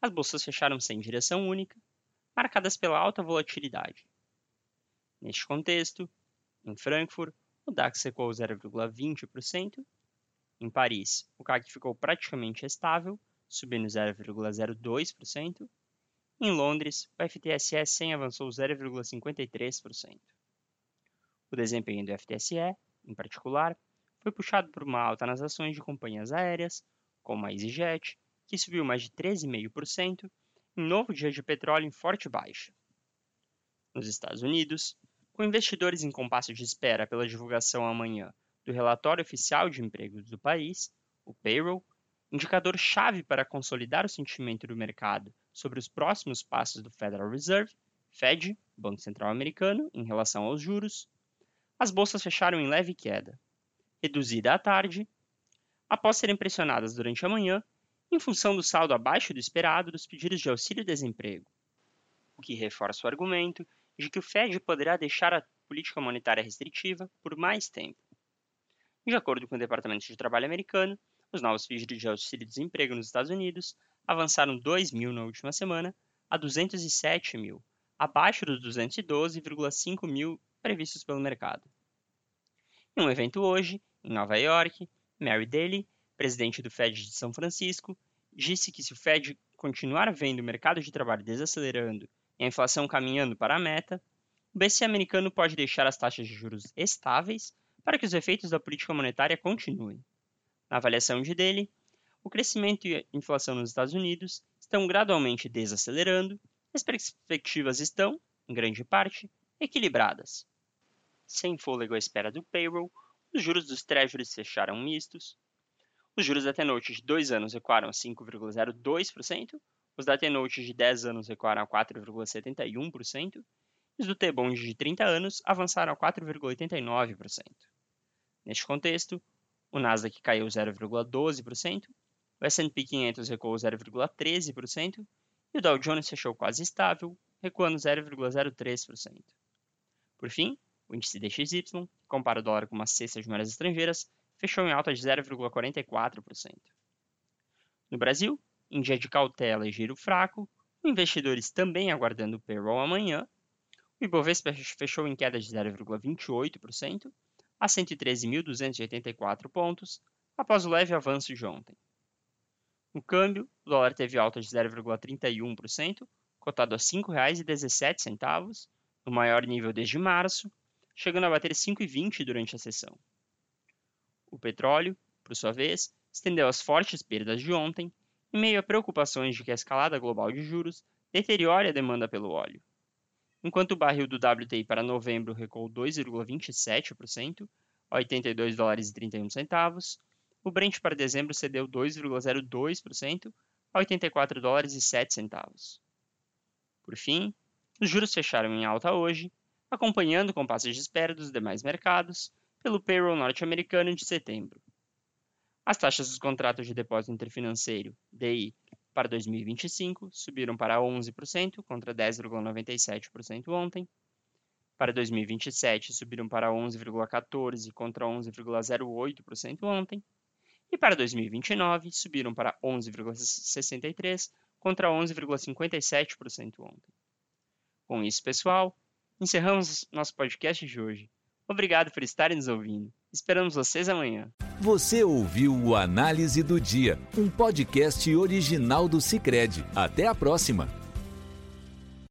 as bolsas fecharam sem direção única, marcadas pela alta volatilidade. Neste contexto, em Frankfurt, o DAX recuou 0,20%, em Paris, o CAC ficou praticamente estável, subindo 0,02%, em Londres, o FTSE 100 avançou 0,53%. O desempenho do FTSE, em particular, foi puxado por uma alta nas ações de companhias aéreas, como a EasyJet, que subiu mais de 13,5% em novo dia de petróleo em forte baixa. Nos Estados Unidos, com investidores em compasso de espera pela divulgação amanhã do relatório oficial de empregos do país, o payroll, indicador-chave para consolidar o sentimento do mercado sobre os próximos passos do Federal Reserve, Fed, Banco Central Americano, em relação aos juros, as bolsas fecharam em leve queda, reduzida à tarde, após serem pressionadas durante a manhã em função do saldo abaixo do esperado dos pedidos de auxílio-desemprego, o que reforça o argumento de que o Fed poderá deixar a política monetária restritiva por mais tempo. De acordo com o Departamento de Trabalho americano, os novos pedidos de auxílio-desemprego nos Estados Unidos avançaram 2 mil na última semana a 207 mil, abaixo dos 212,5 mil previstos pelo mercado. Em um evento hoje, em Nova York, Mary Daly presidente do Fed de São Francisco, disse que se o Fed continuar vendo o mercado de trabalho desacelerando e a inflação caminhando para a meta, o BC americano pode deixar as taxas de juros estáveis para que os efeitos da política monetária continuem. Na avaliação de dele, o crescimento e a inflação nos Estados Unidos estão gradualmente desacelerando e as perspectivas estão, em grande parte, equilibradas. Sem fôlego à espera do payroll, os juros dos treasuries fecharam mistos, os juros da T-Note de 2 anos recuaram a 5,02%, os da T-Note de 10 anos recuaram a 4,71%, e os do T-Bond de 30 anos avançaram a 4,89%. Neste contexto, o Nasdaq caiu 0,12%, o S&P 500 recuou 0,13% e o Dow Jones fechou quase estável, recuando 0,03%. Por fim, o índice DXY, que compara o dólar com uma cesta de moedas estrangeiras, fechou em alta de 0,44%. No Brasil, em dia de cautela e giro fraco, investidores também aguardando o payroll amanhã, o Ibovespa fechou em queda de 0,28% a 113.284 pontos, após o leve avanço de ontem. No câmbio, o dólar teve alta de 0,31%, cotado a R$ 5,17, no maior nível desde março, chegando a bater 5,20 durante a sessão. O petróleo, por sua vez, estendeu as fortes perdas de ontem, em meio a preocupações de que a escalada global de juros deteriore a demanda pelo óleo. Enquanto o barril do WTI para novembro recuou 2,27% a 82 dólares e 31 centavos, o Brent para dezembro cedeu 2,02% a 84 dólares e 7 centavos. Por fim, os juros fecharam em alta hoje, acompanhando o compasso de espera dos demais mercados, pelo payroll norte-americano de setembro. As taxas dos contratos de depósito interfinanceiro, DI, para 2025 subiram para 11% contra 10,97% ontem. Para 2027 subiram para 11,14 contra 11,08% ontem. E para 2029 subiram para 11,63 contra 11,57% ontem. Com isso, pessoal, encerramos nosso podcast de hoje. Obrigado por estarem nos ouvindo. Esperamos vocês amanhã. Você ouviu o Análise do Dia, um podcast original do Cicred. Até a próxima.